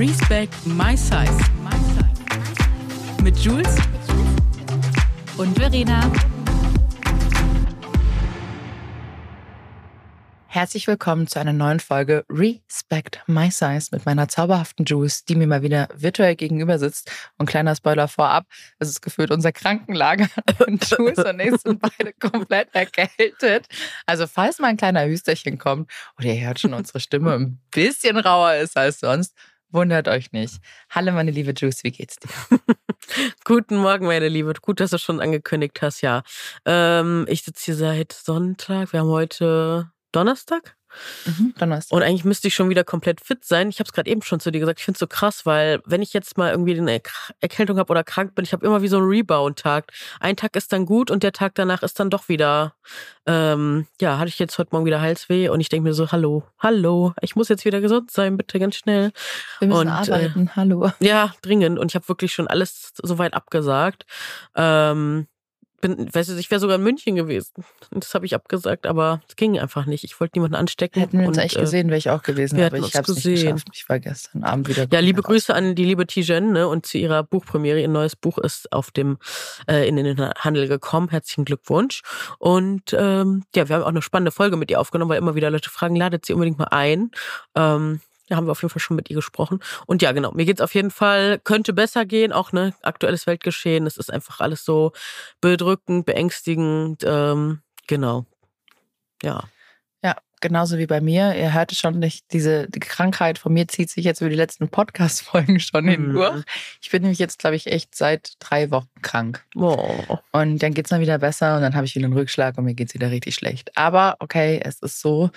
Respect My Size. Mit Jules und Verena. Herzlich willkommen zu einer neuen Folge Respect My Size mit meiner zauberhaften Jules, die mir mal wieder virtuell gegenüber sitzt. Und kleiner Spoiler vorab, es ist gefühlt unser Krankenlager und Jules und ich sind beide komplett erkältet. Also falls mal ein kleiner Hüsterchen kommt oder ihr hört schon unsere Stimme ein bisschen rauer ist als sonst, wundert euch nicht. Hallo meine liebe Jules, wie geht's dir? Guten Morgen, meine Liebe. Gut, dass du schon angekündigt hast, ja. Ähm, ich sitze hier seit Sonntag. Wir haben heute Donnerstag? Mhm, Donnerstag. Und eigentlich müsste ich schon wieder komplett fit sein. Ich habe es gerade eben schon zu dir gesagt. Ich finde es so krass, weil wenn ich jetzt mal irgendwie eine Erkältung habe oder krank bin, ich habe immer wie so einen Rebound-Tag. Ein Tag ist dann gut und der Tag danach ist dann doch wieder, ähm, ja, hatte ich jetzt heute Morgen wieder Halsweh und ich denke mir so, hallo, hallo, ich muss jetzt wieder gesund sein, bitte ganz schnell. Wir müssen und, arbeiten, äh, hallo. Ja, dringend. Und ich habe wirklich schon alles soweit abgesagt. Ähm, bin, weißt du, ich wäre sogar in München gewesen. Das habe ich abgesagt, aber es ging einfach nicht. Ich wollte niemanden anstecken. Hätten wir uns und, echt gesehen, wäre ich auch gewesen, wir aber ich habe es nicht gesehen. geschafft. Ich war gestern Abend wieder. Ja, liebe Grüße an die liebe Tijen ne, und zu ihrer Buchpremiere. Ihr neues Buch ist auf dem äh, in den Handel gekommen. Herzlichen Glückwunsch. Und ähm, ja, wir haben auch eine spannende Folge mit ihr aufgenommen, weil immer wieder Leute fragen, ladet sie unbedingt mal ein. Ähm, da haben wir auf jeden Fall schon mit ihr gesprochen. Und ja, genau, mir geht's auf jeden Fall, könnte besser gehen, auch ne, aktuelles Weltgeschehen. Es ist einfach alles so bedrückend, beängstigend. Ähm, genau. Ja. Genauso wie bei mir. Ihr hört es schon nicht, diese die Krankheit von mir zieht sich jetzt über die letzten Podcast-Folgen schon Mhm. hindurch. Ich bin nämlich jetzt, glaube ich, echt seit drei Wochen krank. Oh. Und dann geht's dann wieder besser und dann habe ich wieder einen Rückschlag und mir geht's wieder richtig schlecht. Aber okay, es ist so.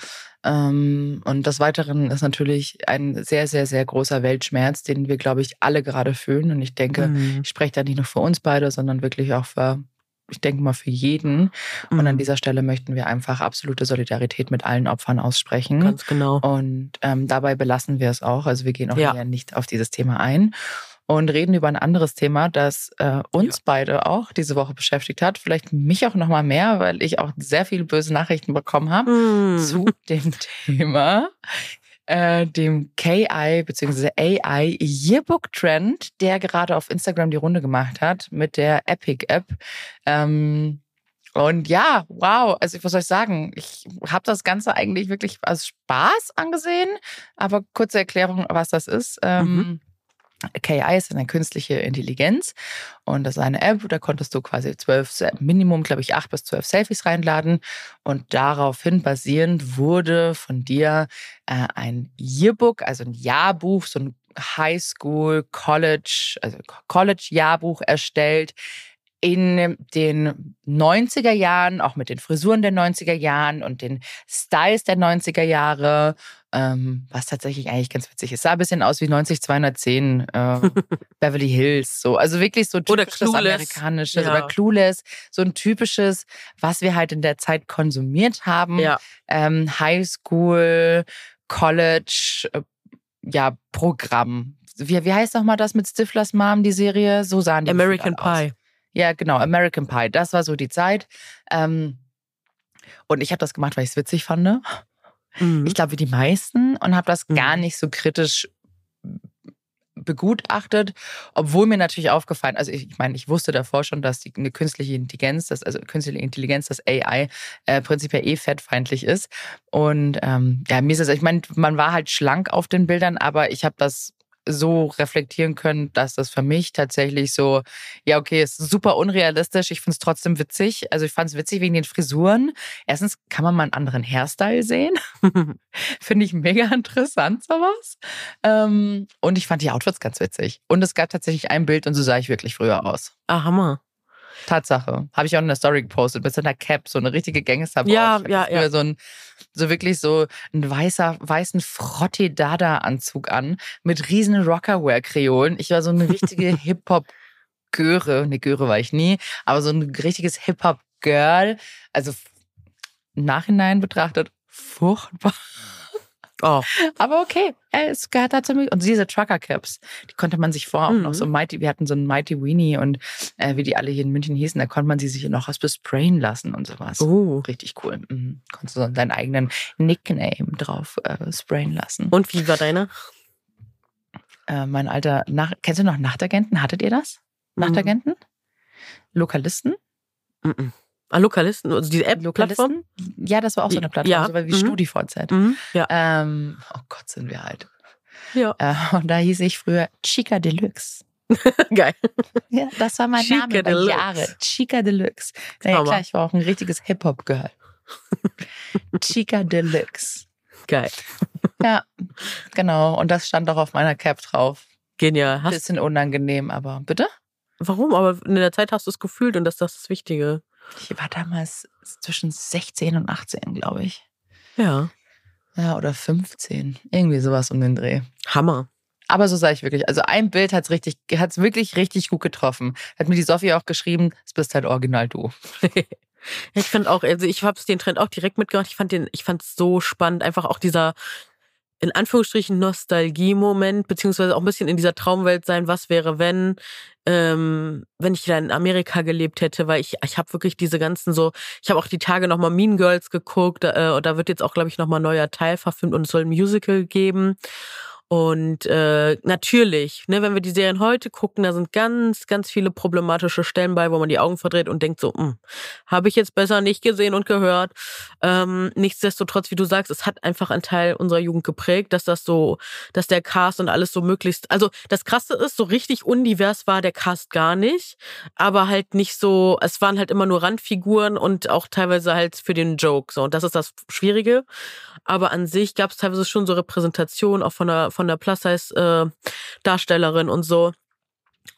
Ähm, und des Weiteren ist natürlich ein sehr, sehr, sehr großer Weltschmerz, den wir, glaube ich, alle gerade fühlen. Und ich denke, Mhm. ich spreche da nicht nur für uns beide, sondern wirklich auch für, ich denke mal, für jeden. Und an Mhm. dieser Stelle möchten wir einfach absolute Solidarität mit allen Opfern aussprechen. Ganz genau. Und ähm, dabei belassen wir es auch. Also wir gehen auch Ja. näher nicht auf dieses Thema ein und reden über ein anderes Thema, das äh, uns beide auch diese Woche beschäftigt hat. Vielleicht mich auch noch mal mehr, weil ich auch sehr viele böse Nachrichten bekommen habe Mhm. zu dem Thema. Äh, dem KI bzw. AI Yearbook Trend, der gerade auf Instagram die Runde gemacht hat mit der Epic App. Ähm, und ja, wow, also was soll ich sagen? Ich habe das Ganze eigentlich wirklich als Spaß angesehen, aber kurze Erklärung, was das ist. Ähm, KI ist eine künstliche Intelligenz und das ist eine App, da konntest du quasi zwölf, Minimum, glaube ich, acht bis zwölf Selfies reinladen und daraufhin basierend wurde von dir äh, ein Yearbook, also ein Jahrbuch, so ein Highschool, College, also College-Jahrbuch erstellt in den 90er Jahren, auch mit den Frisuren der 90er Jahren und den Styles der 90er Jahre, ähm, was tatsächlich eigentlich ganz witzig ist. Sah ein bisschen aus wie 90210 äh, Beverly Hills, so. Also wirklich so Oder typisches Clueless. amerikanisches Ja. oder Clueless, so ein typisches, was wir halt in der Zeit konsumiert haben. Ja. Ähm, Highschool, College, äh, ja, Programm. Wie, wie heißt nochmal das mit Stiflers Mom, die Serie? So sahen die American gefühlt aus. Ja, genau, American Pie. Das war so die Zeit. Ähm, und ich habe das gemacht, weil ich es witzig fand. Mhm. Ich glaube, wie die meisten. Und habe das Mhm. gar nicht so kritisch begutachtet, obwohl mir natürlich aufgefallen, also ich, ich meine, ich wusste davor schon, dass die, eine künstliche Intelligenz, das, also künstliche Intelligenz, das AI, äh, prinzipiell eh fettfeindlich ist. Und ähm, ja, mir ist es, ich meine, man war halt schlank auf den Bildern, aber ich habe das so reflektieren können, dass das für mich tatsächlich so, ja, okay, ist super unrealistisch. Ich finde es trotzdem witzig. Also ich fand es witzig wegen den Frisuren. Erstens kann man mal einen anderen Hairstyle sehen. finde ich mega interessant, sowas. Ähm, und ich fand die Outfits ganz witzig. Und es gab tatsächlich ein Bild und so sah ich wirklich früher aus. ah, Hammer. Tatsache. Habe ich auch in der Story gepostet mit so einer Cap, so eine richtige Gangster. Ja, ja, ja. So, ein, so wirklich so einen weißer, weißen Frotti-Dada-Anzug an mit riesen Rockerwear-Kreolen. Ich war so eine richtige Hip-Hop-Göre. Ne, Göre war ich nie, aber so ein richtiges Hip-Hop-Girl. Also im Nachhinein betrachtet, furchtbar. Oh. Aber okay, es gehört dazu. Und diese Trucker Caps, die konnte man sich vorher auch noch Mhm. so Mighty, wir hatten so einen Mighty Weenie und äh, wie die alle hier in München hießen, da konnte man sie sich noch was besprayen lassen und sowas. Oh. Richtig cool. Mhm. Konntest du so deinen eigenen Nickname drauf äh, sprayen lassen. Und wie war deiner? äh, mein alter, Nach kennst du noch Nachtagenten? Hattet ihr das? Mhm. Nachtagenten? Lokalisten? Mhm. Ah, Lokalisten, also diese App-Plattform? Lokalisten? Ja, das war auch so eine Plattform, Ja. so wie Mhm. StudiVZ. Mhm. Ja. Ähm, oh Gott, sind wir alt. Ja. Äh, und da hieß ich früher Chica Deluxe. Geil. Ja, das war mein Chica Name über Deluxe. Jahre. Chica Deluxe. Naja, Hammer. klar, ich war auch ein richtiges Hip-Hop-Girl. Chica Deluxe. Geil. Ja, genau. Und das stand auch auf meiner Cap drauf. Genial. Hast, Bisschen unangenehm, aber bitte? warum? Aber in der Zeit hast du es gefühlt und das, das ist das Wichtige. Ich war damals zwischen 16 und 18, glaube ich. Ja. Ja, oder 15. Irgendwie sowas um den Dreh. Hammer. Aber so sage ich wirklich. Also ein Bild hat's richtig, hat's wirklich richtig gut getroffen. Hat mir die Sophie auch geschrieben, es bist halt original du. Ich fand auch, also ich habe den Trend auch direkt mitgemacht. Ich fand den, ich fand es so spannend, einfach auch dieser in Anführungsstrichen Nostalgie-Moment, beziehungsweise auch ein bisschen in dieser Traumwelt sein, was wäre, wenn, ähm, wenn ich da in Amerika gelebt hätte, weil ich, ich habe wirklich diese ganzen so, ich habe auch die Tage nochmal Mean Girls geguckt, äh, und da wird jetzt auch, glaube ich, nochmal neuer Teil verfilmt und es soll ein Musical geben. Und äh, natürlich, ne, wenn wir die Serien heute gucken, da sind ganz, ganz viele problematische Stellen bei, wo man die Augen verdreht und denkt so, hm, habe ich jetzt besser nicht gesehen und gehört. Ähm, nichtsdestotrotz, wie du sagst, es hat einfach einen Teil unserer Jugend geprägt, dass das so, dass der Cast und alles so möglichst, also das Krasse ist, so richtig undivers war der Cast gar nicht, aber halt nicht so, es waren halt immer nur Randfiguren und auch teilweise halt für den Joke, so, und das ist das Schwierige. Aber an sich gab es teilweise schon so Repräsentation auch von der, von der Plus-Size-Darstellerin und so.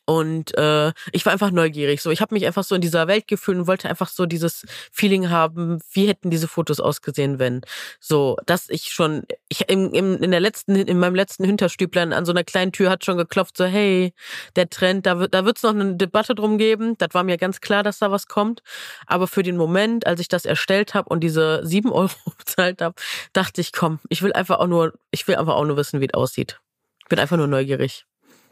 Und äh, ich war einfach neugierig. So, ich habe mich einfach so in dieser Welt gefühlt und wollte einfach so dieses Feeling haben, wie hätten diese Fotos ausgesehen, wenn. So, dass ich schon, ich im, im, in der letzten, in meinem letzten Hinterstüblein an so einer kleinen Tür hat schon geklopft, so, hey, der Trend, da wird, da wird's noch eine Debatte drum geben. Das war mir ganz klar, dass da was kommt. Aber für den Moment, als ich das erstellt habe und diese sieben Euro bezahlt habe, dachte ich, komm, ich will einfach auch nur, ich will einfach auch nur wissen, wie es aussieht. Ich bin einfach nur neugierig.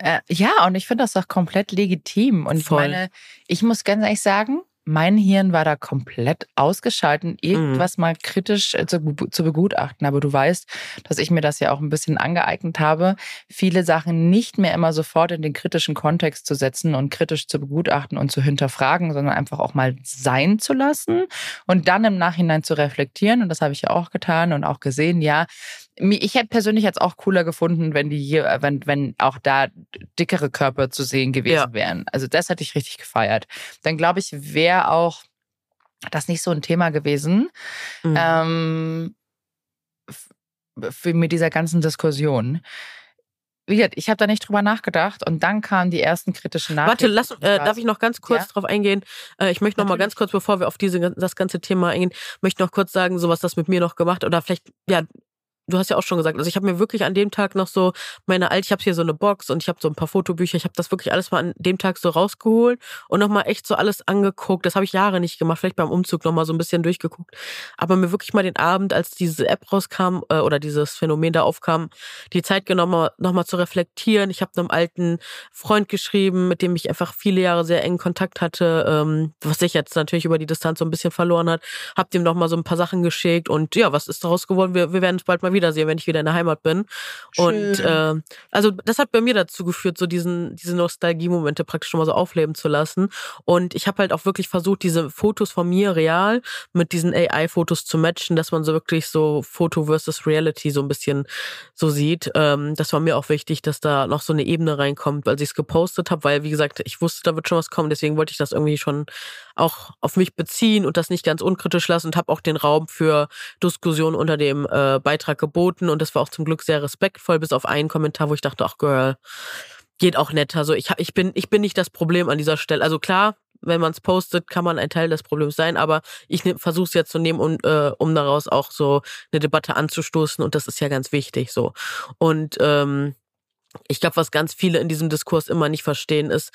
Äh, ja, und ich finde das auch komplett legitim. Und Voll. ich meine, ich muss ganz ehrlich sagen, mein Hirn war da komplett ausgeschaltet, irgendwas mal kritisch äh, zu, zu begutachten. Aber du weißt, dass ich mir das ja auch ein bisschen angeeignet habe, viele Sachen nicht mehr immer sofort in den kritischen Kontext zu setzen und kritisch zu begutachten und zu hinterfragen, sondern einfach auch mal sein zu lassen und dann im Nachhinein zu reflektieren. Und das habe ich ja auch getan und auch gesehen, ja, ich hätte persönlich jetzt auch cooler gefunden, wenn die hier, äh, wenn, wenn auch da dickere Körper zu sehen gewesen Ja. wären. Also das hätte ich richtig gefeiert. Dann glaube ich, wäre auch das nicht so ein Thema gewesen. Mhm. Ähm, mit dieser ganzen Diskussion. Wie gesagt, ich habe da nicht drüber nachgedacht und dann kamen die ersten kritischen Nachrichten. Warte, lass, äh, darf ich noch ganz kurz Ja. drauf eingehen? Äh, ich möchte noch mal ganz kurz, bevor wir auf diese, das ganze Thema eingehen, möchte noch kurz sagen, so was das mit mir noch gemacht oder vielleicht, ja, du hast ja auch schon gesagt, also ich habe mir wirklich an dem Tag noch so meine alte, ich habe hier so eine Box und ich habe so ein paar Fotobücher, ich habe das wirklich alles mal an dem Tag so rausgeholt und noch mal echt so alles angeguckt. Das habe ich Jahre nicht gemacht, vielleicht beim Umzug noch mal so ein bisschen durchgeguckt, aber mir wirklich mal den Abend, als diese App rauskam äh, oder dieses Phänomen da aufkam, die Zeit genommen, noch mal zu reflektieren. Ich habe einem alten Freund geschrieben, mit dem ich einfach viele Jahre sehr engen Kontakt hatte, ähm, was sich jetzt natürlich über die Distanz so ein bisschen verloren hat. Hab dem noch mal so ein paar Sachen geschickt und ja, was ist daraus geworden? Wir, wir werden es bald mal wiedersehen, wenn ich wieder in der Heimat bin. Und äh, also das hat bei mir dazu geführt, so diesen diese Nostalgie-Momente praktisch schon mal so aufleben zu lassen. Und ich habe halt auch wirklich versucht, diese Fotos von mir real mit diesen AI-Fotos zu matchen, dass man so wirklich so Foto versus Reality so ein bisschen so sieht. Ähm, das war mir auch wichtig, dass da noch so eine Ebene reinkommt, als ich es gepostet habe, weil wie gesagt, ich wusste, da wird schon was kommen, deswegen wollte ich das irgendwie schon auch auf mich beziehen und das nicht ganz unkritisch lassen und habe auch den Raum für Diskussion unter dem äh, Beitrag geboten und das war auch zum Glück sehr respektvoll, bis auf einen Kommentar, wo ich dachte, ach Girl, geht auch netter. Also ich, ich bin ich bin nicht das Problem an dieser Stelle. Also klar, wenn man es postet, kann man ein Teil des Problems sein, aber ich ne, versuche es jetzt zu nehmen, um, äh, um daraus auch so eine Debatte anzustoßen und das ist ja ganz wichtig so. Und ähm, ich glaube, was ganz viele in diesem Diskurs immer nicht verstehen, ist,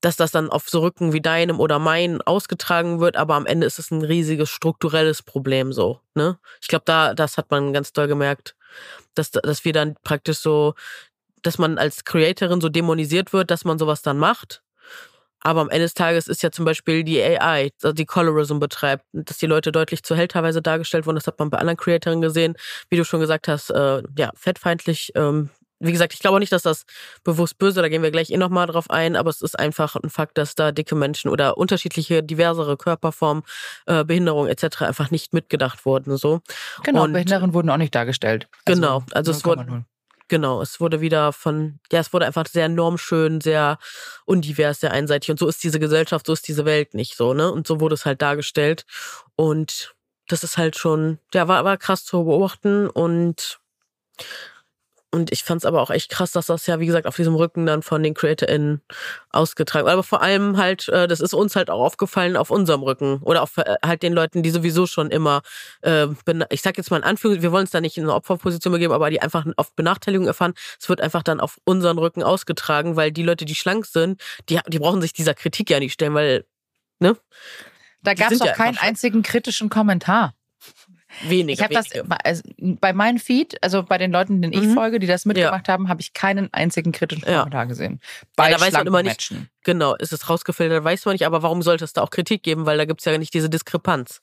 dass das dann auf so Rücken wie deinem oder meinen ausgetragen wird, aber am Ende ist es ein riesiges strukturelles Problem so. Ne? Ich glaube, da das hat man ganz doll gemerkt, dass dass wir dann praktisch so, dass man als Creatorin so dämonisiert wird, dass man sowas dann macht. Aber am Ende des Tages ist ja zum Beispiel die AI, also die Colorism betreibt, dass die Leute deutlich zu hell teilweise dargestellt wurden. Das hat man bei anderen Creatorinnen gesehen. Wie du schon gesagt hast, äh, ja, fettfeindlich ähm, wie gesagt, ich glaube nicht, dass das bewusst böse, da gehen wir gleich eh nochmal drauf ein, aber es ist einfach ein Fakt, dass da dicke Menschen oder unterschiedliche, diversere Körperformen, äh, Behinderung etc. einfach nicht mitgedacht wurden. So. Genau, Und- Behinderungen wurden auch nicht dargestellt. Genau, also es wurde- 0,0. Genau, es wurde wieder von, ja, es wurde einfach sehr normschön, sehr undivers, sehr einseitig. Und so ist diese Gesellschaft, so ist diese Welt nicht so, ne? Und so wurde es halt dargestellt. Und das ist halt schon, ja, war, war krass zu beobachten und und ich fand's aber auch echt krass, dass das ja, wie gesagt, auf diesem Rücken dann von den CreatorInnen ausgetragen wird. Aber vor allem halt, äh, das ist uns halt auch aufgefallen auf unserem Rücken. Oder auf äh, halt den Leuten, die sowieso schon immer, äh, ich sag jetzt mal in Anführungszeichen, wir wollen es da nicht in eine Opferposition begeben, aber die einfach oft Benachteiligung erfahren. Es wird einfach dann auf unseren Rücken ausgetragen, weil die Leute, die schlank sind, die, die brauchen sich dieser Kritik ja nicht stellen, weil, ne? Da gab es auch ja keinen einzigen kritischen Kommentar. Weniger. Ich habe das also bei meinem Feed, also bei den Leuten, denen ich Mhm. folge, die das mitgemacht haben, habe ich keinen einzigen kritischen Ja. Kommentar gesehen. Bei da weiß man immer nicht- Menschen. Genau, ist es rausgefiltert, weiß man nicht, aber warum sollte es da auch Kritik geben? Weil da gibt's ja nicht diese Diskrepanz.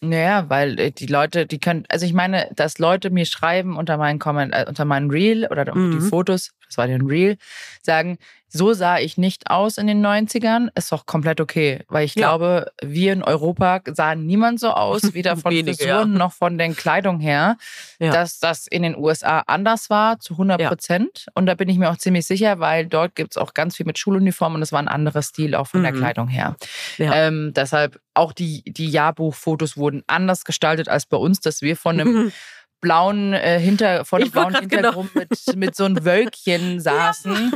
Naja, weil äh, die Leute, die können, also ich meine, dass Leute mir schreiben unter meinen Comment, äh, unter meinen Reel oder unter Mhm. die Fotos, das war ja ein Reel, sagen, so sah ich nicht aus in den 90ern, ist doch komplett okay. Weil ich Ja. glaube, wir in Europa sahen niemand so aus, weder von Wenige, Frisuren noch von den Kleidung her, Ja. dass das in den USA anders war, zu 100 Ja. Prozent. Und da bin ich mir auch ziemlich sicher, weil dort gibt's auch ganz viel mit Schuluniform und es war ein anderer Stil auch von der Mhm. Kleidung her. Ja. Ähm, deshalb auch die, die Jahrbuchfotos wurden anders gestaltet als bei uns, dass wir von einem blauen äh, Hinter, vor dem blauen genau- Hintergrund mit, mit so einem Wölkchen saßen.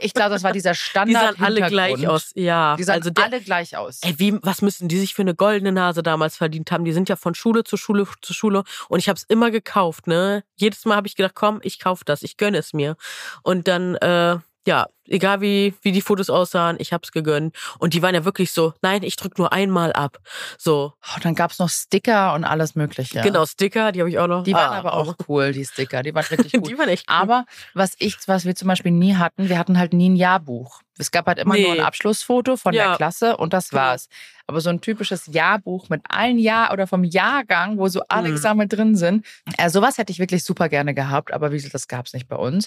Ich glaube, das war dieser Die Standard. sahen alle gleich aus. Ja, Die sahen also der, alle gleich aus. Ey, wie, was müssen die sich für eine goldene Nase damals verdient haben? Die sind ja von Schule zu Schule zu Schule und ich habe es immer gekauft, ne? Jedes Mal habe ich gedacht, komm, ich kauf das, ich gönne es mir. Und dann, äh, ja, egal wie, wie die Fotos aussahen, ich hab's gegönnt. Und die waren ja wirklich so, nein, ich drück nur einmal ab. So, Oh, dann gab's noch Sticker und alles Mögliche. genau, Sticker, die habe ich auch noch. Die waren Ah, aber auch cool, die Sticker. Die waren richtig gut. Die waren echt cool. Aber was ich, was wir zum Beispiel nie hatten, wir hatten halt nie ein Jahrbuch. Es gab halt immer Nee. nur ein Abschlussfoto von Ja. der Klasse und das war's. Aber so ein typisches Jahrbuch mit allen Jahr oder vom Jahrgang, wo so alle Mhm. gesammelt drin sind. Äh, sowas hätte ich wirklich super gerne gehabt, aber wie gesagt, das gab's nicht bei uns.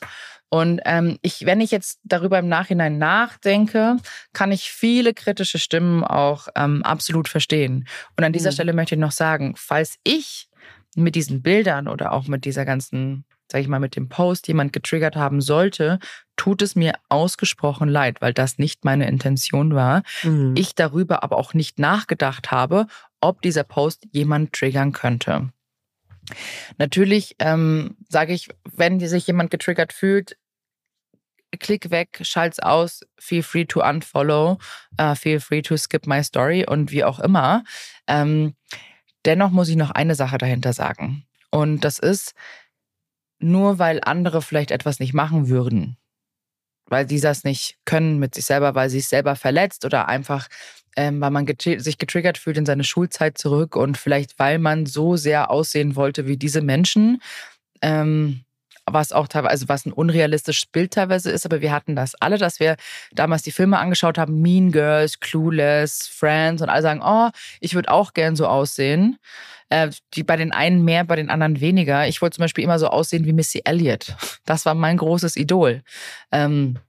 Und ähm, ich, wenn ich jetzt darüber im Nachhinein nachdenke, kann ich viele kritische Stimmen auch ähm, absolut verstehen. Und an dieser Mhm. Stelle möchte ich noch sagen, falls ich mit diesen Bildern oder auch mit dieser ganzen, sag ich mal, mit dem Post jemand getriggert haben sollte, tut es mir ausgesprochen leid, weil das nicht meine Intention war. Mhm. Ich darüber aber auch nicht nachgedacht habe, ob dieser Post jemand triggern könnte. Natürlich ähm, sage ich, wenn sich jemand getriggert fühlt, klick weg, schalt's aus, feel free to unfollow, uh, feel free to skip my story und wie auch immer. Ähm, dennoch muss ich noch eine Sache dahinter sagen. Und das ist, nur weil andere vielleicht etwas nicht machen würden, weil sie das nicht können mit sich selber, weil sie es selber verletzt oder einfach, ähm, weil man getri sich getriggert fühlt in seine Schulzeit zurück und vielleicht, weil man so sehr aussehen wollte wie diese Menschen, ähm, was auch teilweise, also was ein unrealistisches Bild teilweise ist, aber wir hatten das alle, dass wir damals die Filme angeschaut haben, Mean Girls, Clueless, Friends und alle sagen, oh, ich würde auch gern so aussehen. Äh, die bei den einen mehr, bei den anderen weniger. Ich wollte zum Beispiel immer so aussehen wie Missy Elliott. Das war mein großes Idol. Ähm,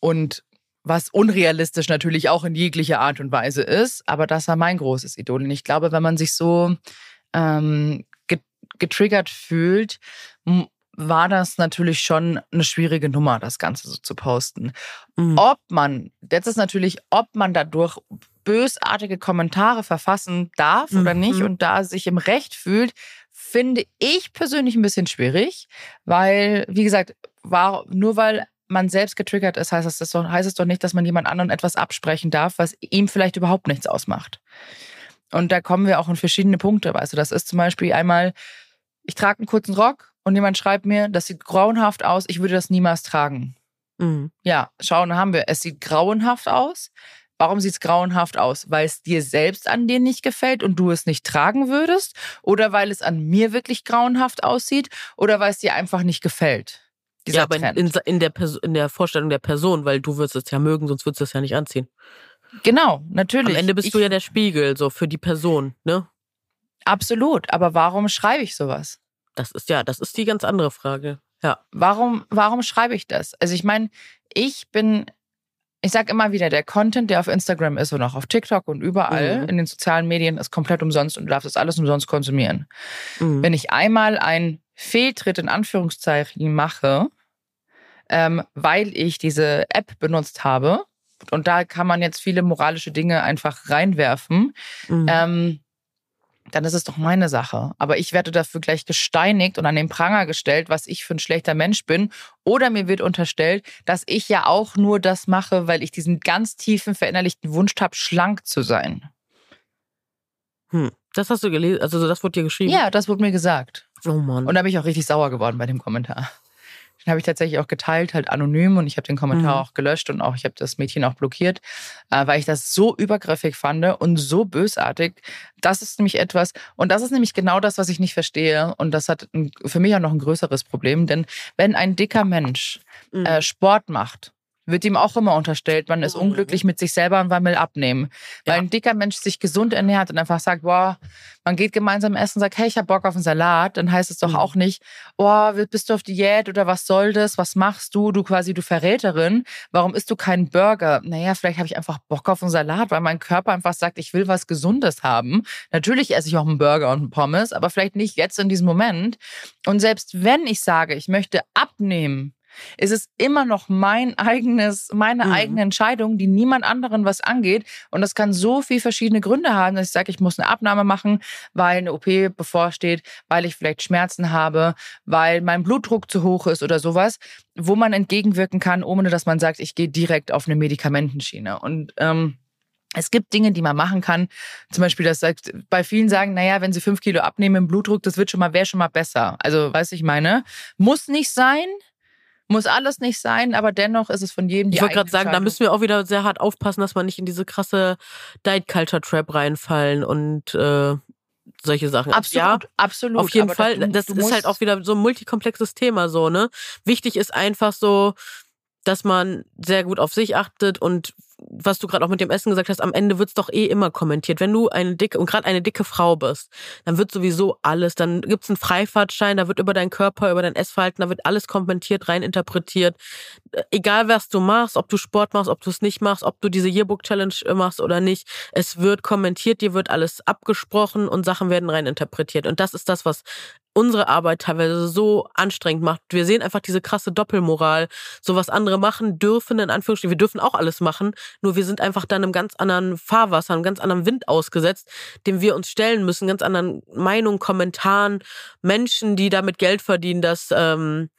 und was unrealistisch natürlich auch in jeglicher Art und Weise ist, aber das war mein großes Idol. Und ich glaube, wenn man sich so ähm, get getriggert fühlt, war das natürlich schon eine schwierige Nummer, das Ganze so zu posten. Mhm. Ob man, jetzt ist natürlich, ob man dadurch bösartige Kommentare verfassen darf oder Mhm. nicht und da sich im Recht fühlt, finde ich persönlich ein bisschen schwierig, weil, wie gesagt, war, nur weil man selbst getriggert ist, heißt es, das doch, heißt es doch nicht, dass man jemand anderen etwas absprechen darf, was ihm vielleicht überhaupt nichts ausmacht. Und da kommen wir auch in verschiedene Punkte. Weißt du, das ist zum Beispiel einmal, ich trage einen kurzen Rock und jemand schreibt mir, das sieht grauenhaft aus, ich würde das niemals tragen. Mhm. Ja, schauen haben wir. Es sieht grauenhaft aus. Warum sieht es grauenhaft aus? Weil es dir selbst an dir nicht gefällt und du es nicht tragen würdest? Oder weil es an mir wirklich grauenhaft aussieht? Oder weil es dir einfach nicht gefällt? Dieser Ja, aber in, in, in, der in der Vorstellung der Person, weil du würdest es ja mögen, sonst würdest du es ja nicht anziehen. genau, natürlich. Am Ende bist ich, du ja der Spiegel, so für die Person, ne? Absolut. Aber warum schreibe ich sowas? Das ist ja, das ist die ganz andere Frage. Ja. Warum, warum schreibe ich das? Also ich meine, ich bin, ich sage immer wieder, der Content, der auf Instagram ist und auch auf TikTok und überall Mhm. in den sozialen Medien, ist komplett umsonst und du darfst das alles umsonst konsumieren. Mhm. Wenn ich einmal einen Fehltritt in Anführungszeichen mache, ähm, weil ich diese App benutzt habe, und da kann man jetzt viele moralische Dinge einfach reinwerfen, Mhm. ähm, dann ist es doch meine Sache. Aber ich werde dafür gleich gesteinigt und an den Pranger gestellt, was ich für ein schlechter Mensch bin. Oder mir wird unterstellt, dass ich ja auch nur das mache, weil ich diesen ganz tiefen verinnerlichten Wunsch habe, schlank zu sein. Hm. Das hast du gelesen, also das wurde dir geschrieben? Ja, das wurde mir gesagt. Oh Mann. Und da bin ich auch richtig sauer geworden bei dem Kommentar. Den habe ich tatsächlich auch geteilt, halt anonym und ich habe den Kommentar Mhm. auch gelöscht und auch ich habe das Mädchen auch blockiert, äh, weil ich das so übergriffig fand und so bösartig. Das ist nämlich etwas und das ist nämlich genau das, was ich nicht verstehe und das hat ein, für mich auch noch ein größeres Problem, denn wenn ein dicker Mensch Mhm. äh, Sport macht, wird ihm auch immer unterstellt, man ist Mhm. unglücklich mit sich selber und man will abnehmen. Weil Ja. ein dicker Mensch sich gesund ernährt und einfach sagt, boah, man geht gemeinsam essen und sagt, hey, ich hab Bock auf einen Salat, dann heißt es doch Mhm. auch nicht, oh, bist du auf Diät oder was soll das? Was machst du? Du quasi, du Verräterin. Warum isst du keinen Burger? Naja, vielleicht habe ich einfach Bock auf einen Salat, weil mein Körper einfach sagt, ich will was Gesundes haben. Natürlich esse ich auch einen Burger und einen Pommes, aber vielleicht nicht jetzt in diesem Moment. Und selbst wenn ich sage, ich möchte abnehmen, ist es immer noch mein eigenes, meine Mhm. eigene Entscheidung, die niemand anderen was angeht. Und das kann so viel verschiedene Gründe haben, dass ich sage, ich muss eine Abnahme machen, weil eine OP bevorsteht, weil ich vielleicht Schmerzen habe, weil mein Blutdruck zu hoch ist oder sowas, wo man entgegenwirken kann, ohne dass man sagt, ich gehe direkt auf eine Medikamentenschiene. Und ähm, es gibt Dinge, die man machen kann. Zum Beispiel, das sagt, bei vielen sagen, naja, wenn sie fünf Kilo abnehmen im Blutdruck, das wird schon mal, wäre schon mal besser. Also, weiß ich meine, muss nicht sein, muss alles nicht sein, aber dennoch ist es von jedem die Ich wollte gerade sagen, da müssen wir auch wieder sehr hart aufpassen, dass wir nicht in diese krasse Diet Culture Trap reinfallen und äh, solche Sachen. Absolut, Ja, absolut. auf jeden Fall. du- das du ist halt auch wieder so ein multikomplexes Thema, so, ne? Wichtig ist einfach so, dass man sehr gut auf sich achtet und was du gerade auch mit dem Essen gesagt hast, am Ende wird's doch eh immer kommentiert. Wenn du eine dicke und gerade eine dicke Frau bist, dann wird sowieso alles, dann gibt's einen Freifahrtschein, da wird über deinen Körper, über dein Essverhalten, da wird alles kommentiert, rein interpretiert. Äh, Egal was du machst, ob du Sport machst, ob du es nicht machst, ob du diese Yearbook Challenge machst oder nicht, es wird kommentiert, dir wird alles abgesprochen und Sachen werden rein interpretiert. Und das ist das, was unsere Arbeit teilweise so anstrengend macht. Wir sehen einfach diese krasse Doppelmoral. So was andere machen dürfen, in Anführungsstrichen. Wir dürfen auch alles machen, nur wir sind einfach dann einem ganz anderen Fahrwasser, einem ganz anderen Wind ausgesetzt, dem wir uns stellen müssen, ganz anderen Meinungen, Kommentaren, Menschen, die damit Geld verdienen, dass, ähm,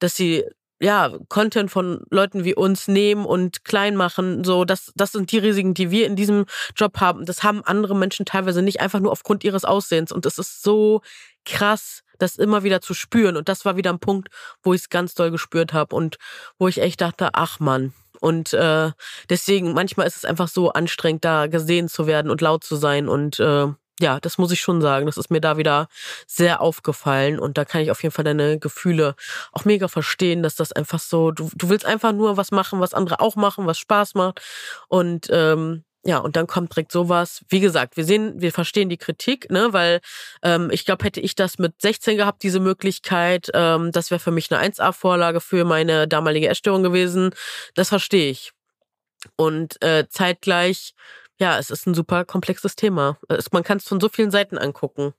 dass sie ja, Content von Leuten wie uns nehmen und klein machen, so, das, das sind die Risiken, die wir in diesem Job haben. Das haben andere Menschen teilweise nicht, einfach nur aufgrund ihres Aussehens. Und es ist so krass, das immer wieder zu spüren. Und das war wieder ein Punkt, wo ich es ganz doll gespürt habe und wo ich echt dachte, ach Mann. Und äh, deswegen, manchmal ist es einfach so anstrengend, da gesehen zu werden und laut zu sein. Und äh, ja, das muss ich schon sagen. Das ist mir da wieder sehr aufgefallen. Und da kann ich auf jeden Fall deine Gefühle auch mega verstehen, dass das einfach so, du, du willst einfach nur was machen, was andere auch machen, was Spaß macht. Und ähm, ja, und dann kommt direkt sowas. Wie gesagt, wir sehen, wir verstehen die Kritik, ne, weil ähm, ich glaube, hätte ich das mit 16 gehabt, diese Möglichkeit, ähm, das wäre für mich eine 1A-Vorlage für meine damalige Essstörung gewesen. Das verstehe ich. Und äh, zeitgleich, ja, es ist ein super komplexes Thema. Es, man kann es von so vielen Seiten angucken.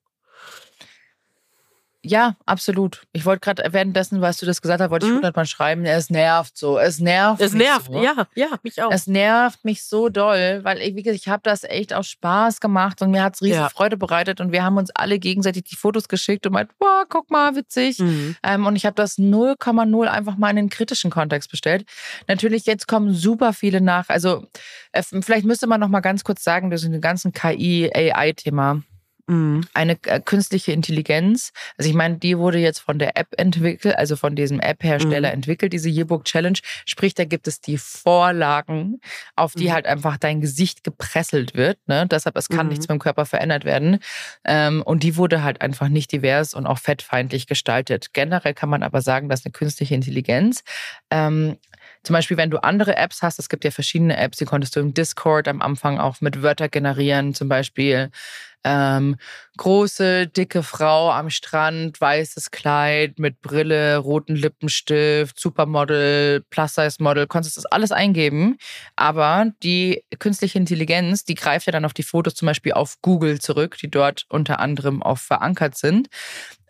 Ja, absolut. Ich wollte gerade währenddessen, was du das gesagt hast, wollte ich Mhm. hundertmal schreiben. Es nervt so. Es nervt. Es nervt, so. ja, ja, mich auch. Es nervt mich so doll, weil ich, wie gesagt, ich habe das echt aus Spaß gemacht und mir hat's riesen Ja. Freude bereitet und wir haben uns alle gegenseitig die Fotos geschickt und meint, boah, guck mal, witzig. Mhm. Ähm, und ich habe das 0,0 einfach mal in den kritischen Kontext bestellt. Natürlich, jetzt kommen super viele nach. Also äh, vielleicht müsste man noch mal ganz kurz sagen, das ist ein ganzen KI-AI-Thema Mhm. eine äh, künstliche Intelligenz. Also ich meine, die wurde jetzt von der App entwickelt, also von diesem App-Hersteller Mhm. entwickelt, diese Yearbook Challenge. Sprich, da gibt es die Vorlagen, auf die Mhm. halt einfach dein Gesicht gepresselt wird. Ne? Deshalb, es kann Mhm. nichts mit dem Körper verändert werden. Ähm, und die wurde halt einfach nicht divers und auch fettfeindlich gestaltet. Generell kann man aber sagen, dass eine künstliche Intelligenz ähm, zum Beispiel, wenn du andere Apps hast, es gibt ja verschiedene Apps, die konntest du im Discord am Anfang auch mit Wörter generieren, zum Beispiel. Ähm, große, dicke Frau am Strand, weißes Kleid mit Brille, roten Lippenstift, Supermodel, Plus-Size-Model, konntest das alles eingeben. Aber die künstliche Intelligenz, die greift ja dann auf die Fotos zum Beispiel auf Google zurück, die dort unter anderem auch verankert sind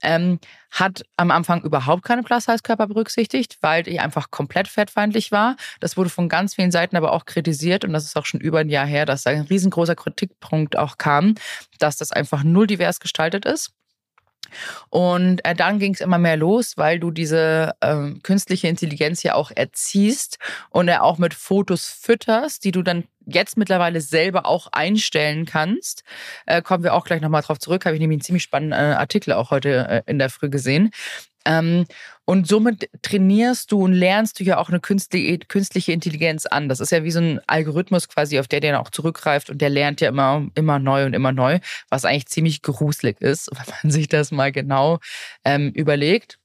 ähm, hat am Anfang überhaupt keine Plus-Size-Körper berücksichtigt, weil die einfach komplett fettfeindlich war. Das wurde von ganz vielen Seiten aber auch kritisiert und das ist auch schon über ein Jahr her, dass da ein riesengroßer Kritikpunkt auch kam, dass das einfach null divers gestaltet ist. Und äh, dann ging es immer mehr los, weil du diese äh, künstliche Intelligenz ja auch erziehst und er auch mit Fotos fütterst, die du dann jetzt mittlerweile selber auch einstellen kannst. Äh, kommen wir auch gleich nochmal drauf zurück. Habe ich nämlich einen ziemlich spannenden äh, Artikel auch heute äh, in der Früh gesehen. Ähm, und somit trainierst du und lernst du ja auch eine künstliche Intelligenz an. Das ist ja wie so ein Algorithmus quasi, auf der der auch zurückgreift und der lernt ja immer, immer neu und immer neu, was eigentlich ziemlich gruselig ist, wenn man sich das mal genau ähm, überlegt.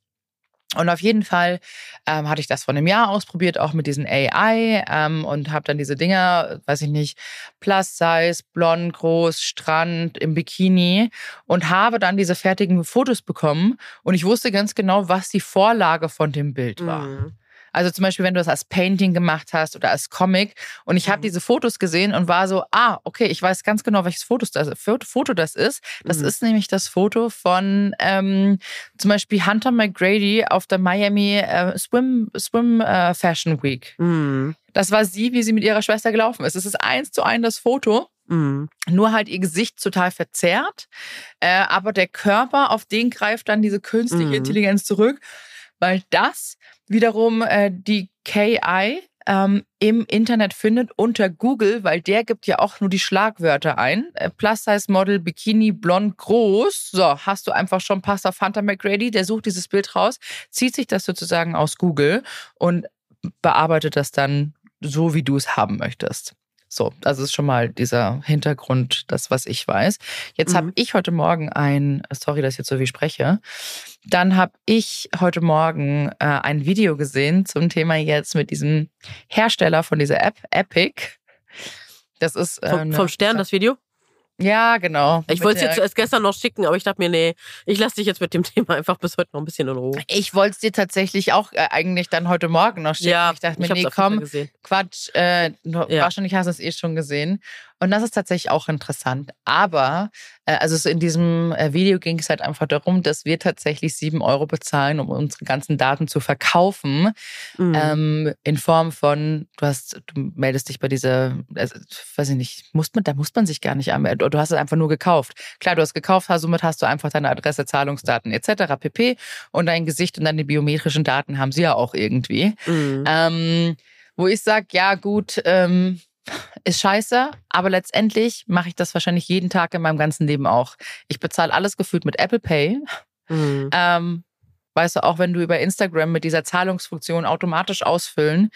Und auf jeden Fall ähm, hatte ich das vor einem Jahr ausprobiert, auch mit diesen AI ähm, und habe dann diese Dinger, weiß ich nicht, Plus Size, blond, groß, Strand, im Bikini und habe dann diese fertigen Fotos bekommen und ich wusste ganz genau, was die Vorlage von dem Bild war. Mhm. Also zum Beispiel, wenn du das als Painting gemacht hast oder als Comic. Und ich habe mhm. diese Fotos gesehen und war so, ah, okay, ich weiß ganz genau, welches Foto das, Foto das ist. Das mhm. ist nämlich das Foto von ähm, zum Beispiel Hunter McGrady auf der Miami äh, Swim, Swim äh, Fashion Week. Mhm. Das war sie, wie sie mit ihrer Schwester gelaufen ist. Es ist eins zu eins das Foto. Mhm. Nur halt ihr Gesicht total verzerrt. Äh, aber der Körper, auf den greift dann diese künstliche mhm. Intelligenz zurück weil das wiederum äh, die KI ähm, im Internet findet unter Google, weil der gibt ja auch nur die Schlagwörter ein. Äh, Plus-Size-Model, Bikini, blond, groß. So, hast du einfach schon Pastor Fanta McGrady, der sucht dieses Bild raus, zieht sich das sozusagen aus Google und bearbeitet das dann so, wie du es haben möchtest. So, das ist schon mal dieser Hintergrund, das, was ich weiß. Jetzt mhm. habe ich heute Morgen ein, sorry, dass ich jetzt so wie spreche, dann habe ich heute Morgen äh, ein Video gesehen zum Thema jetzt mit diesem Hersteller von dieser App, Epic. Das ist äh, vom, vom Stern das Video? Ja, genau. Ich wollte es jetzt erst gestern noch schicken, aber ich dachte mir, nee, ich lasse dich jetzt mit dem Thema einfach bis heute noch ein bisschen in Ruhe. Ich wollte es dir tatsächlich auch äh, eigentlich dann heute Morgen noch schicken. Ja, ich dachte mir, nee, komm, Quatsch, äh, ja. wahrscheinlich hast du es eh schon gesehen. Und das ist tatsächlich auch interessant. Aber, äh, also in diesem äh, Video ging es halt einfach darum, dass wir tatsächlich sieben Euro bezahlen, um unsere ganzen Daten zu verkaufen. Mhm. Ähm, in Form von, du hast, du meldest dich bei dieser, also, weiß ich nicht, muss man, da muss man sich gar nicht anmelden. Du hast es einfach nur gekauft. Klar, du hast gekauft, somit hast du einfach deine Adresse, Zahlungsdaten etc. pp. Und dein Gesicht und deine biometrischen Daten haben sie ja auch irgendwie. Mhm. Ähm, wo ich sage, ja gut, ähm, ist scheiße, aber letztendlich mache ich das wahrscheinlich jeden Tag in meinem ganzen Leben auch. Ich bezahle alles gefühlt mit Apple Pay. Mhm. Ähm, weißt du, auch wenn du über Instagram mit dieser Zahlungsfunktion automatisch ausfüllen,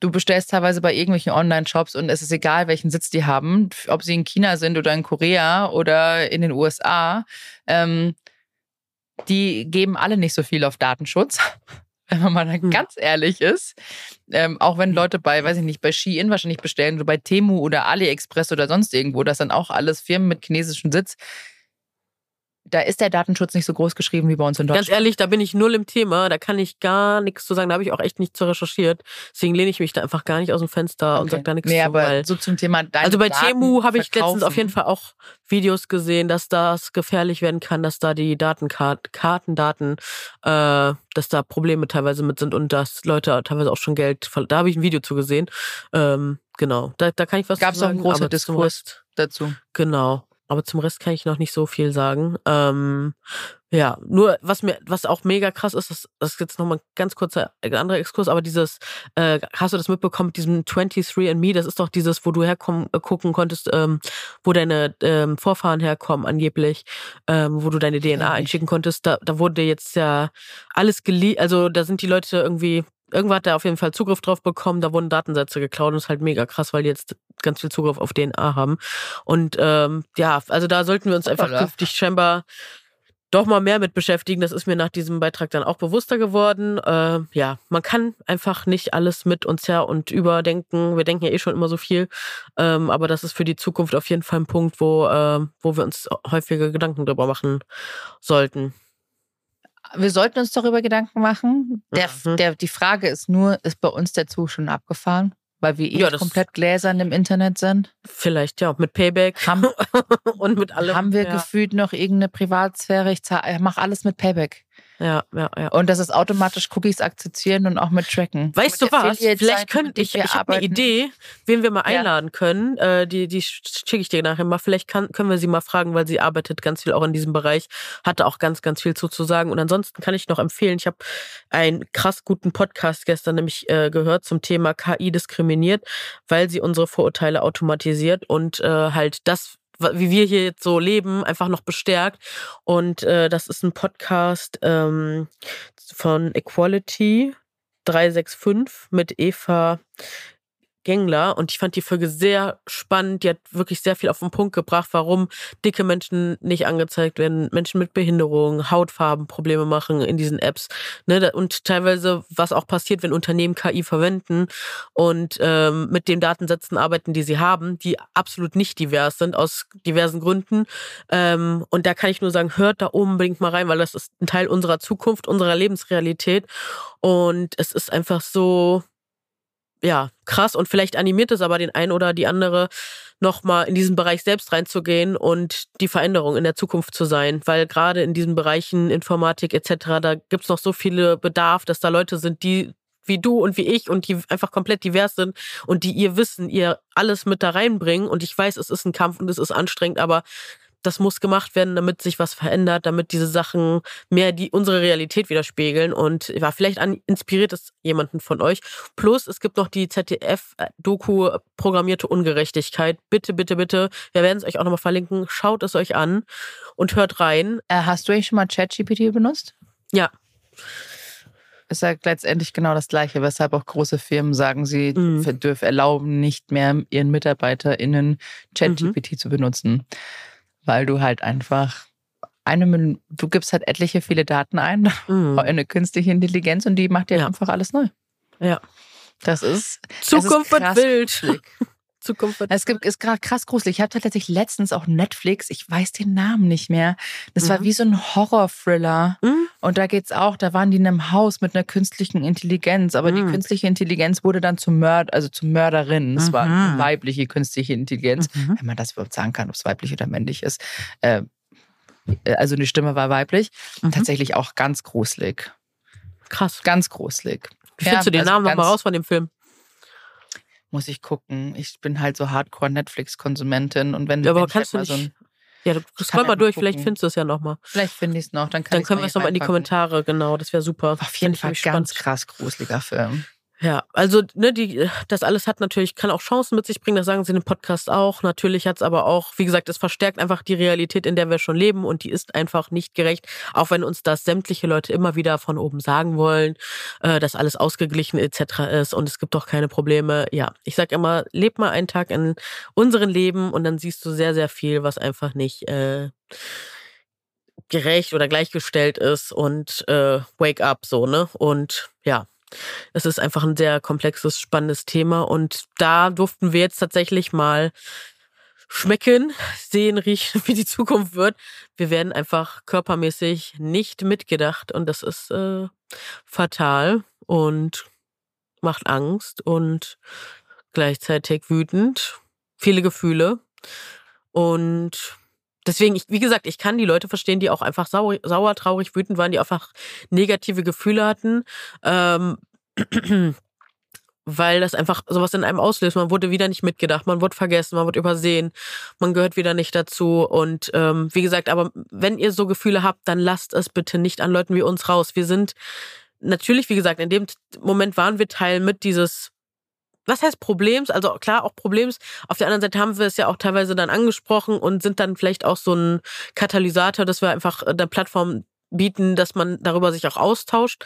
du bestellst teilweise bei irgendwelchen Online-Shops und es ist egal, welchen Sitz die haben, ob sie in China sind oder in Korea oder in den USA. Ähm, die geben alle nicht so viel auf Datenschutz wenn man mal hm. ganz ehrlich ist. Ähm, auch wenn Leute bei, weiß ich nicht, bei Shein wahrscheinlich bestellen oder bei Temu oder AliExpress oder sonst irgendwo, das sind auch alles Firmen mit chinesischem Sitz da ist der Datenschutz nicht so groß geschrieben wie bei uns in Deutschland. Ganz ehrlich, da bin ich null im Thema, da kann ich gar nichts zu sagen, da habe ich auch echt nicht zu recherchiert. Deswegen lehne ich mich da einfach gar nicht aus dem Fenster okay. und sage da nichts nee, zu. Aber so zum Thema deine Also bei Temu habe ich letztens auf jeden Fall auch Videos gesehen, dass das gefährlich werden kann, dass da die Datenkartendaten, äh, dass da Probleme teilweise mit sind und dass Leute teilweise auch schon Geld, da habe ich ein Video zu gesehen. Ähm, genau, da, da kann ich was Gab's zu sagen. Gab es auch einen großen Diskurs dazu. Genau aber zum Rest kann ich noch nicht so viel sagen. Ähm, ja, nur was mir, was auch mega krass ist, das, das ist jetzt nochmal ein ganz kurzer äh, anderer Exkurs, aber dieses, äh, hast du das mitbekommen mit diesem 23andMe, das ist doch dieses, wo du herkommen, äh, gucken konntest, ähm, wo deine ähm, Vorfahren herkommen angeblich, ähm, wo du deine DNA ja, einschicken konntest, da, da wurde jetzt ja alles geleakt, also da sind die Leute irgendwie irgendwann hat er auf jeden Fall Zugriff drauf bekommen, da wurden Datensätze geklaut und ist halt mega krass, weil die jetzt ganz viel Zugriff auf DNA haben. Und ähm, ja, also da sollten wir uns einfach Hoppala. künftig scheinbar doch mal mehr mit beschäftigen. Das ist mir nach diesem Beitrag dann auch bewusster geworden. Äh, ja, man kann einfach nicht alles mit uns her und überdenken. Wir denken ja eh schon immer so viel. Ähm, aber das ist für die Zukunft auf jeden Fall ein Punkt, wo, äh, wo wir uns häufiger Gedanken drüber machen sollten. Wir sollten uns darüber Gedanken machen. Der, Mhm. der, die Frage ist nur, ist bei uns der Zug schon abgefahren? Weil wir eh Ja, komplett gläsern im Internet sind? Vielleicht ja, mit Payback Haben, und mit allem. haben wir ja. gefühlt noch irgendeine Privatsphäre? Ich mache alles mit Payback. Ja, ja, ja. Und das ist automatisch Cookies akzeptieren und auch mit tracken. Weißt mit du was? Vielleicht könnte ich, ich habe eine. Idee, wen wir mal Ja. einladen können. Äh, die die schicke ich dir nachher mal. Vielleicht kann, können wir sie mal fragen, weil sie arbeitet ganz viel auch in diesem Bereich, hatte auch ganz, ganz viel zu, zu sagen. Und ansonsten kann ich noch empfehlen, ich habe einen krass guten Podcast gestern nämlich äh, gehört zum Thema KI diskriminiert, weil sie unsere Vorurteile automatisiert und äh, halt das wie wir hier jetzt so leben, einfach noch bestärkt. Und äh, das ist ein Podcast ähm, von Equality 365 mit Eva Gengler und ich fand die Folge sehr spannend. Die hat wirklich sehr viel auf den Punkt gebracht, warum dicke Menschen nicht angezeigt werden, Menschen mit Behinderung, Hautfarben Probleme machen in diesen Apps. Ne? Und teilweise, was auch passiert, wenn Unternehmen KI verwenden und ähm, mit den Datensätzen arbeiten, die sie haben, die absolut nicht divers sind, aus diversen Gründen. Ähm, und da kann ich nur sagen, hört da unbedingt mal rein, weil das ist ein Teil unserer Zukunft, unserer Lebensrealität. Und es ist einfach so, ja, krass und vielleicht animiert es aber den einen oder die andere nochmal in diesen Bereich selbst reinzugehen und die Veränderung in der Zukunft zu sein, weil gerade in diesen Bereichen Informatik etc., da gibt's noch so viele Bedarf, dass da Leute sind, die wie du und wie ich und die einfach komplett divers sind und die ihr Wissen, ihr alles mit da reinbringen und ich weiß, es ist ein Kampf und es ist anstrengend, aber das muss gemacht werden, damit sich was verändert, damit diese Sachen mehr die unsere Realität widerspiegeln und ja, vielleicht an, inspiriert es jemanden von euch. Plus, es gibt noch die ZDF-Doku Programmierte Ungerechtigkeit. Bitte, bitte, bitte. Wir werden es euch auch nochmal verlinken. Schaut es euch an und hört rein. Äh, hast du eigentlich schon mal ChatGPT benutzt? Ja. Ist ja letztendlich genau das Gleiche, weshalb auch große Firmen sagen, sie Mhm. dürfen erlauben, nicht mehr ihren MitarbeiterInnen ChatGPT zu benutzen. Weil du halt einfach eine, du gibst halt etliche viele Daten ein, Mhm. eine künstliche Intelligenz und die macht dir Ja. einfach alles neu. Ja. Das ist. Zukunft wird wild. Zukunft wird Es gibt, ist gerade krass gruselig. Ich habe tatsächlich letztens auch Netflix, ich weiß den Namen nicht mehr. Das war Mhm. wie so ein Horror-Thriller. Mhm. Und da geht's auch, da waren die in einem Haus mit einer künstlichen Intelligenz, aber die Mhm. künstliche Intelligenz wurde dann zum Mörd, also zur Mörderin. Es war eine weibliche künstliche Intelligenz, Mhm. wenn man das überhaupt sagen kann, ob es weiblich oder männlich ist. Äh, also die Stimme war weiblich. Mhm. Tatsächlich auch ganz gruselig. Krass. Ganz gruselig. Wie findest du den also Namen nochmal raus von dem Film? Muss ich gucken. Ich bin halt so Hardcore-Netflix-Konsumentin und wenn, Ja, aber ich kannst du halt mal nicht- so Ja, du scroll mal durch, vielleicht gucken. findest du es ja nochmal. vielleicht finde ich es noch, dann kann Dann können wir es nochmal in die. Kommentare, genau, das wäre super. Auf jeden Fall ganz spannend. krass gruseliger Film. Ja, also ne, die, das alles hat natürlich, kann auch Chancen mit sich bringen, das sagen sie in dem Podcast auch. Natürlich hat es aber auch, wie gesagt, es verstärkt einfach die Realität, in der wir schon leben und die ist einfach nicht gerecht, auch wenn uns das sämtliche Leute immer wieder von oben sagen wollen, äh, dass alles ausgeglichen etc. ist und es gibt doch keine Probleme. Ja, ich sag immer, leb mal einen Tag in unserem Leben und dann siehst du sehr, sehr viel, was einfach nicht äh, gerecht oder gleichgestellt ist und äh, wake up so, ne? Und ja, es ist einfach ein sehr komplexes, spannendes Thema und da durften wir jetzt tatsächlich mal schmecken, sehen, riechen, wie die Zukunft wird. Wir werden einfach körpermäßig nicht mitgedacht und das ist äh, fatal und macht Angst und gleichzeitig wütend, viele Gefühle und Deswegen, ich, wie gesagt, ich kann die Leute verstehen, die auch einfach sauer, sauer, traurig, wütend waren, die einfach negative Gefühle hatten. Ähm, weil das einfach sowas in einem auslöst. Man wurde wieder nicht mitgedacht, man wurde vergessen, man wurde übersehen, man gehört wieder nicht dazu. Und ähm, wie gesagt, aber wenn ihr so Gefühle habt, dann lasst es bitte nicht an Leuten wie uns raus. Wir sind natürlich, wie gesagt, in dem Moment waren wir Teil mit dieses was heißt Problems? Also klar, auch Problems. Auf der anderen Seite haben wir es ja auch teilweise dann angesprochen und sind dann vielleicht auch so ein Katalysator, dass wir einfach eine Plattform bieten, dass man darüber sich auch austauscht.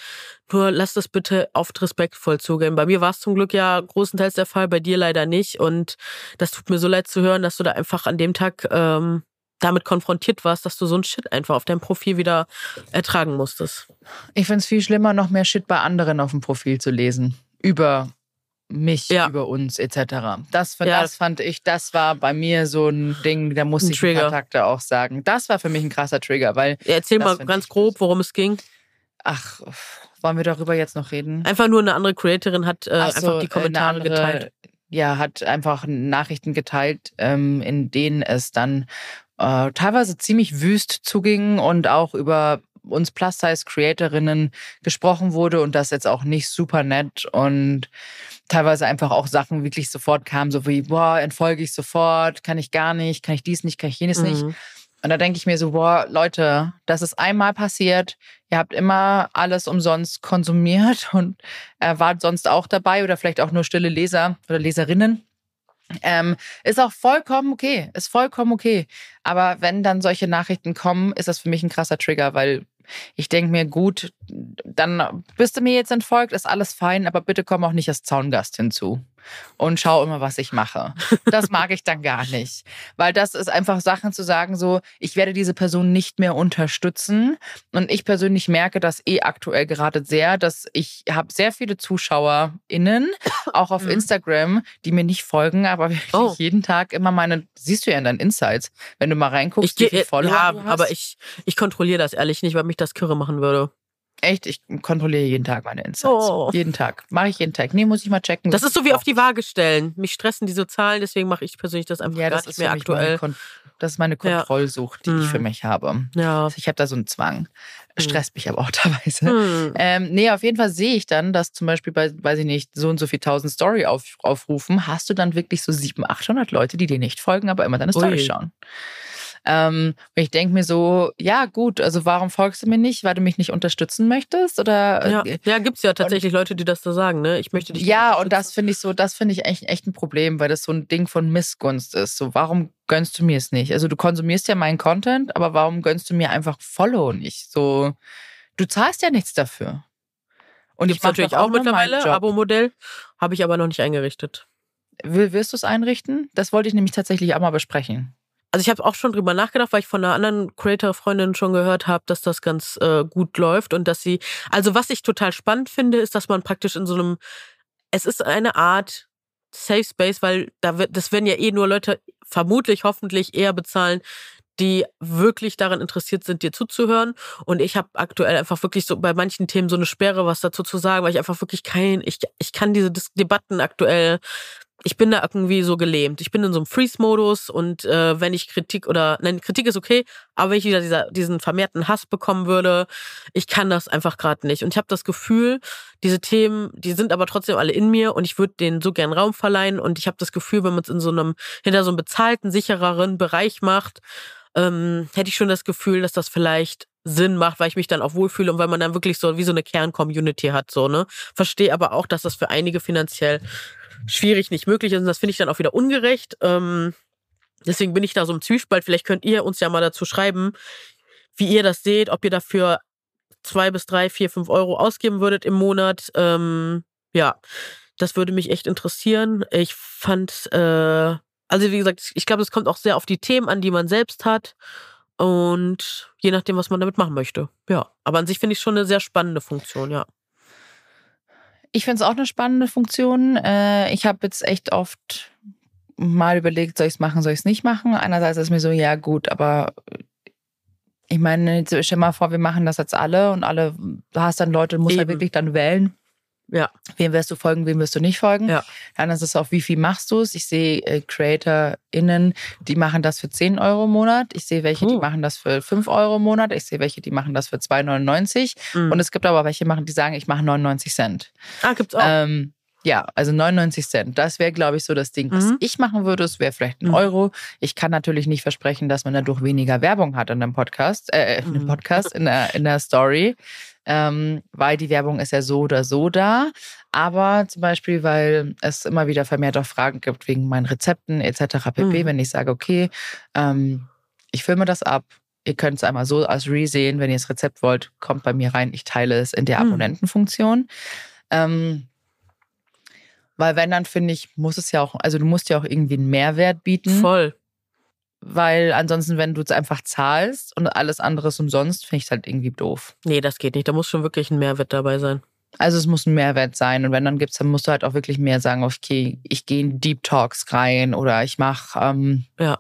Nur lasst es bitte oft respektvoll zugehen. Bei mir war es zum Glück ja großenteils der Fall, bei dir leider nicht. Und das tut mir so leid zu hören, dass du da einfach an dem Tag ähm, damit konfrontiert warst, dass du so ein Shit einfach auf deinem Profil wieder ertragen musstest. Ich finde es viel schlimmer, noch mehr Shit bei anderen auf dem Profil zu lesen. Über mich, Ja. über uns etc. Das, Ja. das fand ich, das war bei mir so ein Ding, da musste Ein ich ein paar Takte auch sagen. Das war für mich ein krasser Trigger, weil, Ja, Erzähl mal ganz grob, worum es ging. ach, wollen wir darüber jetzt noch reden? Einfach nur eine andere Creatorin hat äh, so, einfach die äh, Kommentare andere, geteilt. Ja, hat einfach Nachrichten geteilt, ähm, in denen es dann äh, teilweise ziemlich wüst zuging und auch über uns Plus-Size-Creatorinnen gesprochen wurde und das jetzt auch nicht super nett und teilweise einfach auch Sachen wirklich sofort kamen, so wie, boah, entfolge ich sofort, kann ich gar nicht, kann ich dies nicht, kann ich jenes nicht. Mhm. Und da denke ich mir so, boah, Leute, das ist einmal passiert. Ihr habt immer alles umsonst konsumiert und äh, wart sonst auch dabei oder vielleicht auch nur stille Leser oder Leserinnen. Ähm, ist auch vollkommen okay, ist vollkommen okay. Aber wenn dann solche Nachrichten kommen, ist das für mich ein krasser Trigger, weil ich denke mir, gut, dann bist du mir jetzt entfolgt, ist alles fein, aber bitte komm auch nicht als Zaungast hinzu und schau immer, was ich mache. Das mag ich dann gar nicht. Weil das ist einfach Sachen zu sagen, so, ich werde diese Person nicht mehr unterstützen. Und ich persönlich merke das eh aktuell gerade sehr, dass ich habe sehr viele ZuschauerInnen, auch auf Mhm. Instagram, die mir nicht folgen, aber wirklich Oh. jeden Tag immer meine, siehst du ja in deinen Insights, wenn du mal reinguckst, Ich gehe, wie viele Follower ja, aber ich, ich kontrolliere das ehrlich nicht, weil mich das kirre machen würde. Echt, ich kontrolliere jeden Tag meine Insights. Oh. Jeden Tag. Mache ich jeden Tag. Nee, muss ich mal checken. Das ist so wie auf die Waage stellen. Mich stressen diese Zahlen, deswegen mache ich persönlich das einfach ja, gar das nicht ist mehr aktuell. Das ist meine Ja. Kontrollsucht, die ich für Hm. mich habe. Ja. Also ich habe da so einen Zwang. Stresst mich aber auch teilweise. Hm. Ähm, nee, auf jeden Fall sehe ich dann, dass zum Beispiel bei, weiß ich nicht, so und so viel tausend Story-Aufrufen hast du dann wirklich so 700, 800 Leute, die dir nicht folgen, aber immer deine Story Ui. schauen. Ähm, und ich denke mir so, ja gut, also warum folgst du mir nicht, weil du mich nicht unterstützen möchtest? Oder Ja, äh, ja gibt es ja tatsächlich Leute, die das so sagen, ne? Ich möchte dich ja, und das finde ich so, das finde ich echt, echt ein Problem, weil das so ein Ding von Missgunst ist. So, warum gönnst du mir es nicht? Also du konsumierst ja meinen Content, aber warum gönnst du mir einfach Follow nicht? So, du zahlst ja nichts dafür. Und mach natürlich auch meinen mittlerweile. Abo-Modell. Habe ich aber noch nicht eingerichtet. Will, wirst du es einrichten? Das wollte ich nämlich tatsächlich auch mal besprechen. Also ich habe auch schon drüber nachgedacht, weil ich von einer anderen Creator-Freundin schon gehört habe, dass das ganz äh, gut läuft und dass sie, also was ich total spannend finde, ist, dass man praktisch in so einem, es ist eine Art Safe Space, weil da wird, das werden ja eh nur Leute vermutlich, hoffentlich eher bezahlen, die wirklich daran interessiert sind, dir zuzuhören. Und ich habe aktuell einfach wirklich so bei manchen Themen so eine Sperre, was dazu zu sagen, weil ich einfach wirklich kein, ich, ich kann diese Dis Debatten aktuell ich bin da irgendwie so gelähmt. Ich bin in so einem Freeze-Modus und äh, wenn ich Kritik oder, nein, Kritik ist okay, aber wenn ich wieder dieser, diesen vermehrten Hass bekommen würde, ich kann das einfach gerade nicht. Und ich habe das Gefühl, diese Themen, die sind aber trotzdem alle in mir und ich würde denen so gern Raum verleihen und ich habe das Gefühl, wenn man es in so einem, hinter so einem bezahlten, sichereren Bereich macht, ähm, hätte ich schon das Gefühl, dass das vielleicht Sinn macht, weil ich mich dann auch wohlfühle und weil man dann wirklich so wie so eine Kern-Community hat, so, ne? Verstehe aber auch, dass das für einige finanziell schwierig nicht möglich ist und das finde ich dann auch wieder ungerecht. Ähm, deswegen bin ich da so im Zwiespalt. Vielleicht könnt ihr uns ja mal dazu schreiben, wie ihr das seht, ob ihr dafür zwei bis drei, vier, fünf Euro ausgeben würdet im Monat. Ähm, ja, das würde mich echt interessieren. Ich fand, äh, also wie gesagt, ich glaube, es kommt auch sehr auf die Themen an, die man selbst hat. Und je nachdem, was man damit machen möchte. Ja. Aber an sich finde ich schon eine sehr spannende Funktion, ja. Ich finde es auch eine spannende Funktion. Äh, ich habe jetzt echt oft mal überlegt, soll ich es machen, soll ich es nicht machen. Einerseits ist mir so, ja gut, aber ich meine, jetzt stell mal vor, wir machen das jetzt alle und alle, du hast dann Leute, musst ja Eben. wirklich dann wählen. Ja. Wem wirst du folgen, wem wirst du nicht folgen? Ja. Dann ist es auch, wie viel machst du es? Ich sehe äh, CreatorInnen, die machen das für 10 Euro im Monat. Ich sehe welche, die Puh. machen das für 5 Euro im Monat. Ich sehe welche, die machen das für 2,99. Mhm. Und es gibt aber welche, machen, die sagen, ich mache 99 Cent. ah, gibt's auch. Ähm, ja, also 99 Cent. Das wäre, glaube ich, so das Ding, was Mhm. ich machen würde. Es wäre vielleicht ein Mhm. Euro. Ich kann natürlich nicht versprechen, dass man dadurch weniger Werbung hat in einem Podcast, äh, in einem Mhm. Podcast, in der, in der Story. Ähm, weil die Werbung ist ja so oder so da. Aber zum Beispiel, weil es immer wieder vermehrt auch Fragen gibt wegen meinen Rezepten etc. pp. Mhm. Wenn ich sage, okay, ähm, ich filme das ab. Ihr könnt es einmal so als Re sehen. Wenn ihr das Rezept wollt, kommt bei mir rein. Ich teile es in der Mhm. Abonnentenfunktion. Ähm, weil wenn, dann finde ich, muss es ja auch, also du musst ja auch irgendwie einen Mehrwert bieten. Voll. Weil ansonsten, wenn du es einfach zahlst und alles andere ist umsonst, finde ich es halt irgendwie doof. Nee, das geht nicht. Da muss schon wirklich ein Mehrwert dabei sein. Also es muss ein Mehrwert sein. Und wenn dann gibt's, dann musst du halt auch wirklich mehr sagen, okay, ich gehe in Deep Talks rein oder ich mache ähm, Ja.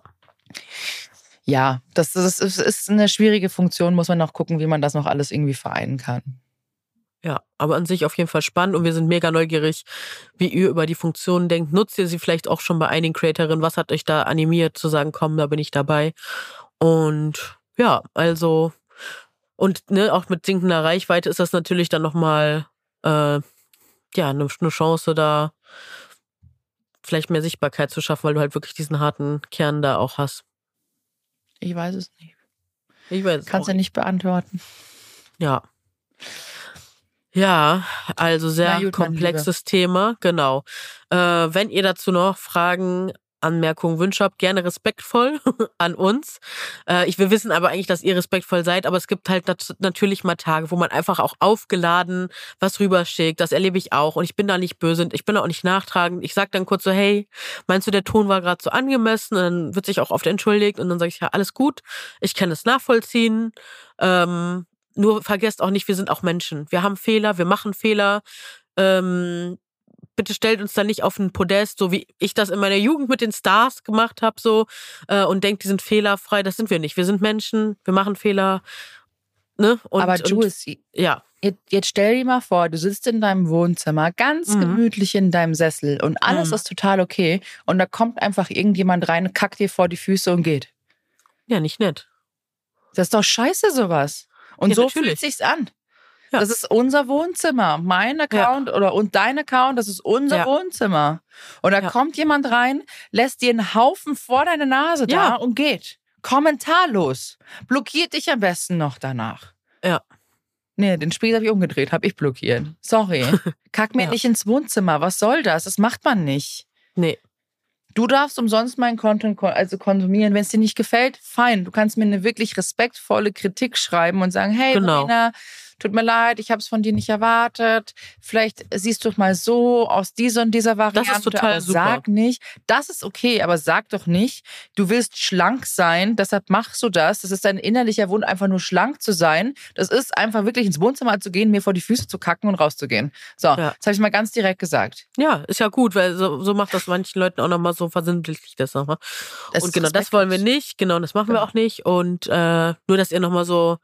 ja, das, das ist, ist eine schwierige Funktion, muss man noch gucken, wie man das noch alles irgendwie vereinen kann. Ja, aber an sich auf jeden Fall spannend und wir sind mega neugierig, wie ihr über die Funktionen denkt. Nutzt ihr sie vielleicht auch schon bei einigen Creatorinnen? Was hat euch da animiert zu sagen, komm, da bin ich dabei? Und ja, also und ne, auch mit sinkender Reichweite ist das natürlich dann nochmal äh, ja, eine, eine Chance, da vielleicht mehr Sichtbarkeit zu schaffen, weil du halt wirklich diesen harten Kern da auch hast. Ich weiß es nicht. Ich weiß es Kannst du nicht beantworten. Ja. Ja, also sehr gut, komplexes Thema, genau. Äh, wenn ihr dazu noch Fragen, Anmerkungen, Wünsche habt, gerne respektvoll an uns. Äh, ich, wir wissen aber eigentlich, dass ihr respektvoll seid, aber es gibt halt nat natürlich mal Tage, wo man einfach auch aufgeladen was rüberschickt. Das erlebe ich auch und ich bin da nicht böse und ich bin da auch nicht nachtragend. Ich sag dann kurz so, hey, meinst du, der Ton war gerade so angemessen? Und dann wird sich auch oft entschuldigt und dann sage ich, ja, alles gut, ich kann es nachvollziehen. Ähm, nur vergesst auch nicht, wir sind auch Menschen. Wir haben Fehler, wir machen Fehler. Ähm, bitte stellt uns da nicht auf ein Podest, so wie ich das in meiner Jugend mit den Stars gemacht habe, so äh, und denkt, die sind fehlerfrei. Das sind wir nicht. Wir sind Menschen, wir machen Fehler. Ne? Und, Aber und, Jules, ja, jetzt, jetzt stell dir mal vor, du sitzt in deinem Wohnzimmer, ganz Mhm. gemütlich in deinem Sessel und alles Mhm. ist total okay und da kommt einfach irgendjemand rein, kackt dir vor die Füße und geht. ja, nicht nett. Das ist doch scheiße, sowas. Und Ja, so natürlich. fühlt sich's an. Ja. Das ist unser Wohnzimmer. Mein Account oder und dein Account, das ist unser Ja. Wohnzimmer. Und da Ja. kommt jemand rein, lässt dir einen Haufen vor deine Nase da Ja. und geht. Kommentarlos. Blockiert dich am besten noch danach. Ja. Nee, den Spiel habe ich umgedreht, habe ich blockiert. Sorry. Kack mir Ja. nicht ins Wohnzimmer. Was soll das? Das macht man nicht. Nee. Du darfst umsonst meinen Content kon also konsumieren. Wenn es dir nicht gefällt, fein. Du kannst mir eine wirklich respektvolle Kritik schreiben und sagen, hey, Genau. Verena, tut mir leid, ich habe es von dir nicht erwartet. Vielleicht siehst du es mal so aus dieser und dieser Variante. total aber super. Sag nicht, das ist okay, aber sag doch nicht, du willst schlank sein, deshalb machst du das. Das ist dein innerlicher Wunsch, einfach nur schlank zu sein. Das ist einfach wirklich ins Wohnzimmer zu gehen, mir vor die Füße zu kacken und rauszugehen. So, Ja. das habe ich mal ganz direkt gesagt. Ja, ist ja gut, weil so, so macht das manchen Leuten auch nochmal so versinnbildlicht das nochmal. Das Und ist genau, das wollen wir nicht, genau, das machen Genau. wir auch nicht. Und äh, nur, dass ihr nochmal so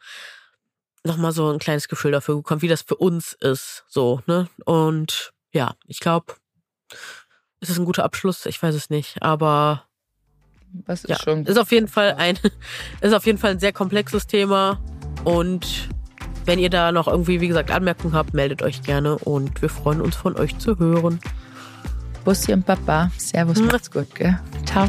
nochmal so ein kleines Gefühl dafür bekommt, wie das für uns ist. So, ne? Und ja, ich glaube, ist es ein guter Abschluss? Ich weiß es nicht. Aber Das ist ja, schon. ist auf jeden Fall ein, ist auf jeden Fall ein sehr komplexes Thema. Und wenn ihr da noch irgendwie, wie gesagt, Anmerkungen habt, meldet euch gerne und wir freuen uns von euch zu hören. Bussi und Papa. Servus, macht's gut, gell? Ciao.